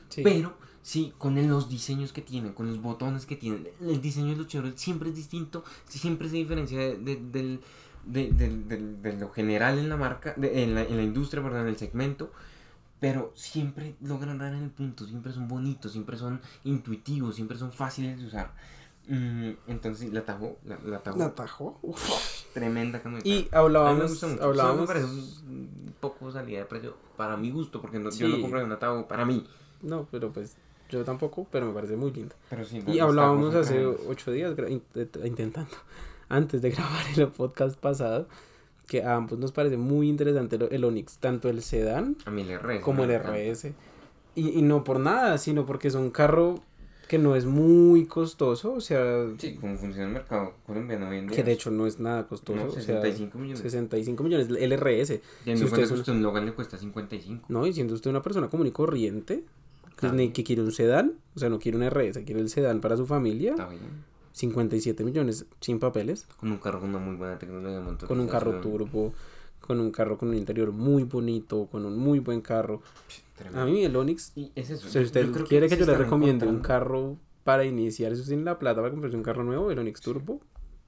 Sí. Pero sí, con el- los diseños que tienen, con los botones que tienen, el diseño de los Chevrolet siempre es distinto, siempre se diferencia de, de- del, de, del- de lo general en la marca, de- en, la, en la industria, perdón, en el segmento. Pero siempre logran dar en el punto, siempre son bonitos, siempre son intuitivos, siempre son fáciles de usar. Mm, entonces la Tajo, la, la Tajo, ¿La atajó? Uf. tremenda camioneta. Y hablábamos, hablábamos, parece un poco salida de precio para mi gusto, porque no, yo Sí. no compré una Tajo para mí. no, pero pues yo tampoco, pero me parece muy linda. Pero sí, Y hablábamos hace ocho días, intentando, antes de grabar el podcast pasado, que a ambos nos parece muy interesante el, el Onix, tanto el sedán A mí el RS. como el. RS. Y, y no por nada, sino porque es un carro que no es muy costoso, o sea, Sí, como funciona el mercado colombiano hoy en día. que de hecho no es nada costoso. No, o sea, 65 millones. 65 millones, el RS. Teniendo si en usted cuenta es que un- usted Logan le cuesta 55. No, y siendo usted una persona común y corriente, que, Claro. ne- que quiere un sedán, o sea, no quiere un RS, quiere el sedán para su familia, Está bien. 57 millones sin papeles, Con un carro con una muy buena tecnología con un carro turbo, con un carro con un interior muy bonito, con un muy buen carro. Tremendo. A mí el Onix, Y es eso. si usted yo quiere que, yo le recomiende un carro para iniciar, si usted tiene la plata para comprarse un carro nuevo, el Onix Turbo,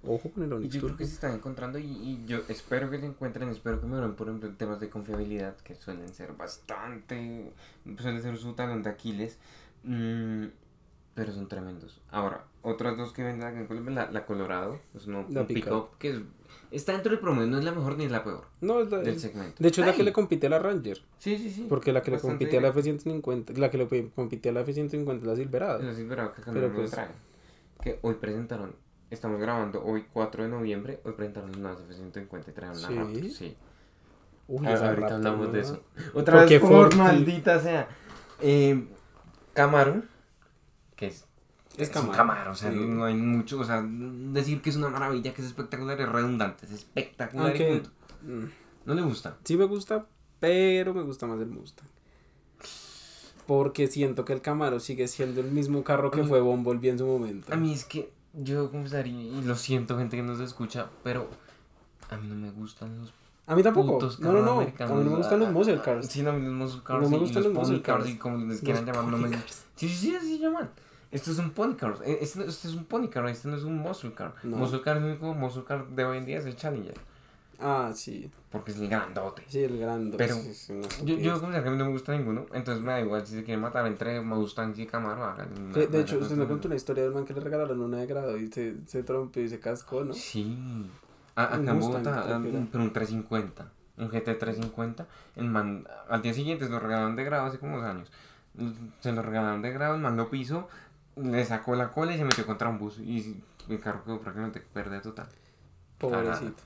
ojo con el Y Onix yo creo Turbo. que se están encontrando y, y yo espero que se encuentren, espero que mejoren por ejemplo en temas de confiabilidad que suelen ser bastante, suelen ser su talón de Aquiles, mm, pero son tremendos. Ahora, otras dos que venden acá en Colombia, la, la Colorado, es una, La un pickup. que es- está dentro del promedio, no es la mejor ni es la peor No, es la- del segmento. de hecho es la que le compite a la Ranger, Sí, sí, sí. porque la que le compite a la bien. F-150, la que le compite a la F-150 es la Silverado. Así, pero acá Pero pues-. Que hoy presentaron, estamos grabando hoy 4 de noviembre, hoy presentaron una F-150 y traen una ¿Sí? Raptor, sí. Uy, Ah, ahorita hablamos ¿no? de eso. Otra vez, por maldita sea. Eh, Camaro, que es, Es es un Camaro, Camaro, o sea, sí. no, hay mucho, o sea, decir que es una maravilla, que es espectacular, es redundante, es espectacular. y Aunque punto. mm, No le gusta. sí me gusta, pero me gusta más el Mustang. Porque siento que el Camaro sigue siendo el mismo carro que mí- fue Bumblebee en su momento. A mí es que yo confesaría, y lo siento gente que nos escucha, pero a mí no me gustan los A mí tampoco. No, no, no. americanos. A mí no me gustan los Ah, muscle cars. Sí, no, a mí los muscle cars No me gustan los los muscle cars y como les quieran llamar, no me gustan. Sí, sí, sí, así llaman. Esto es un pony car. eh, Este, no- este es un pony car, este no es un muscle car. No. Muscle car, el único muscle car de hoy en día es el Challenger. Ah, sí. Porque es el grandote. Sí, el grande. Pero sí, sí, una Yo, yo como que a mí no me gusta ninguno, entonces me da igual si se quieren matar entre Mustang y Camaro, hagan. De hecho, usted me contó una historia del man que le regalaron una de grado y se, se trompió y se cascó, ¿no? Sí. A- Un acá en Bogotá, pero un 350. Un GT 350. El man, al día siguiente se lo regalaron de grado hace como dos años. Se lo regalaron de grado, el man lo piso, le sacó la cola y se metió contra un bus. Y el carro quedó prácticamente pérdida total. Pobrecito.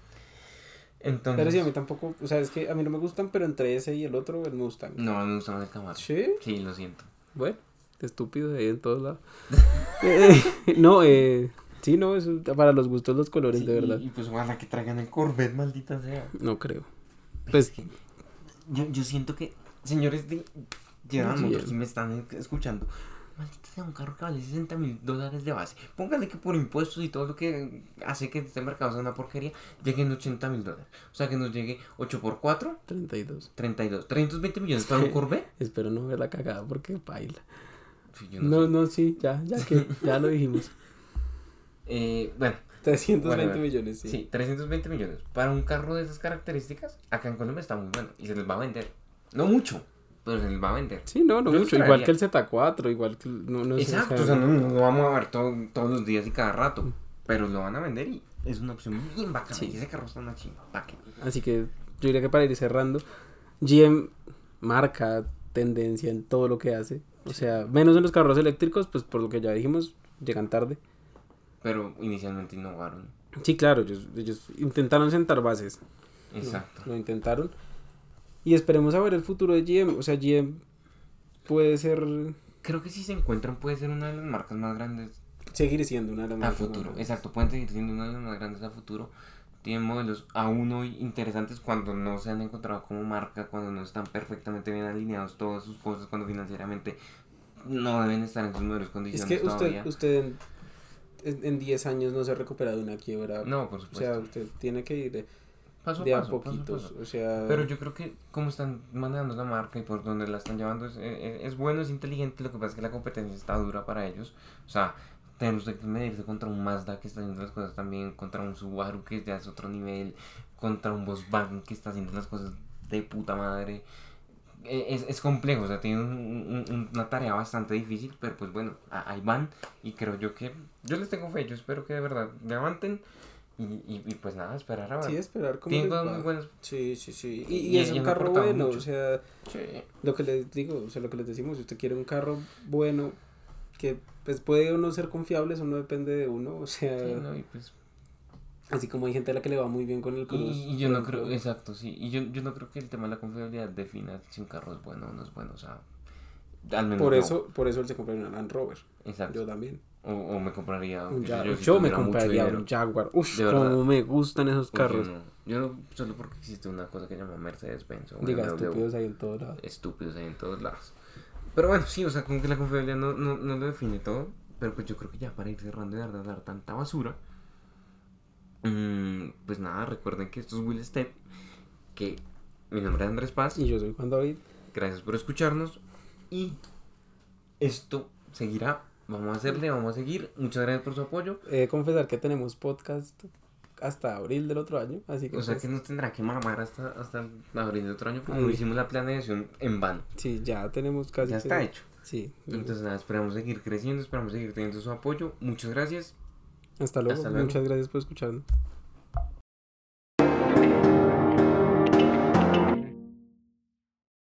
Entonces, Pero sí, a mí tampoco, o sea, es que a mí no me gustan, pero entre ese y el otro, el Mustang. no, me gusta más el Camaro. ¿Sí? Sí, lo siento. Bueno, estúpido ahí en todos lados. Eh, no, eh, sí, no, eso para los gustos los colores, Sí, de verdad. Y, y pues ojalá que traigan el Corvette, maldita sea. No creo. Pues, Yo, yo siento que, señores de Sí, Motors, el- si me están escuchando, maldita sea un carro que vale 60 mil dólares de base. Póngale que por impuestos y todo lo que hace que este mercado sea una porquería, lleguen 80 mil dólares. O sea que nos llegue 8 por 4, 32. 32. 320 millones para un Corvette. Espero no ver la cagada porque baila. Sí, no No, sí, ya, ya que, ya lo dijimos. Eh, bueno, 320 Bueno, bueno. millones, sí. sí, 320 millones. Para un carro de esas características, acá en Colombia está muy bueno y se les va a vender. No mucho, pero se les va a vender. Sí, no, no Yo mucho. Igual que el Z4, igual que el- no, Exacto, o o sea, no, no lo vamos a ver todo- todos los días y cada rato. Pero lo van a vender y es una opción bien bacana. Sí. Y ese carro está una chimba. ¿Para qué? Así que yo diría que para ir cerrando, GM marca tendencia en todo lo que hace. O sea, menos en los carros eléctricos, pues por lo que ya dijimos, llegan tarde. Pero inicialmente innovaron. Sí, claro, ellos, ellos intentaron sentar bases. Exacto. Lo intentaron. Y esperemos a ver el futuro de GM. O sea, GM puede ser, Creo que si se encuentran puede ser una de las marcas más grandes seguir siendo una de las a marcas futuro. más- Exacto, pueden seguir siendo una de las más grandes a futuro. Tienen modelos aún hoy interesantes cuando no se han encontrado como marca, cuando no están perfectamente bien alineados todas sus cosas, cuando financieramente no deben estar en sus mejores Es condiciones que todavía. usted, usted en- en en 10 años no se ha recuperado de una quiebra. No, por o supuesto. sea, usted tiene que ir paso de a a paso, paso a poquitos. paso. O sea, Pero yo creo que como están manejando la marca y por donde la están llevando es, es, es bueno, es inteligente. Lo que pasa es que la competencia está dura para ellos. O sea, tener usted que medirse contra un Mazda que está haciendo las cosas también, contra un Subaru que ya es otro nivel, contra un Volkswagen que está haciendo las cosas de puta madre. E- Es, es complejo, o sea, tiene un- un- una tarea bastante difícil, pero pues bueno, a- ahí van y creo yo que yo les tengo fe, yo espero que de verdad levanten y, y, y pues nada, esperar a ver. sí, esperar cosas va. muy buenas. Sí, sí, sí. Y, Y- es un carro bueno, mucho. o sea, Sí. lo que les digo, o sea, lo que les decimos, si usted quiere un carro bueno, que pues puede o no ser confiable, eso no depende de uno, o sea, Sí, no, y pues así como hay gente a la que le va muy bien con el Cruz. Y, yo no creo, exacto, sí. Y yo, yo no creo que el tema de la confiabilidad defina si un carro es bueno o no es bueno. O sea, al menos Por eso, por eso él se compró una Land Rover. Exacto. Yo también. O, o me compraría. Un qué sé Ja- yo, yo si me tuviera mucho compraría dinero. un Jaguar. Uf, De verdad. como me gustan esos Uy, yo carros. no, yo solo porque existe una cosa que se llama Mercedes-Benz Diga, BMW. estúpidos ahí en todos lados. Estúpidos ahí en todos lados. Pero bueno, sí, o sea, como que la confiabilidad no, no, no lo define todo. Pero pues yo creo que ya para ir cerrando y dar, dar tanta basura. mm, pues nada, recuerden que esto es Will Step. Que mi nombre es Andrés Paz. Y yo soy Juan David. Gracias por escucharnos. Y esto seguirá. Vamos a hacerle, vamos a seguir. Muchas gracias por su apoyo. He de confesar que tenemos podcast hasta abril del otro año, así que, O sea pues, que nos tendrá que mamar hasta, hasta abril de otro año porque no hicimos la planeación en vano. sí, ya tenemos casi. Ya que- está hecho. Sí. Entonces nada, esperamos seguir creciendo, esperamos seguir teniendo su apoyo. Muchas gracias. hasta luego. hasta luego. Muchas gracias por escucharnos.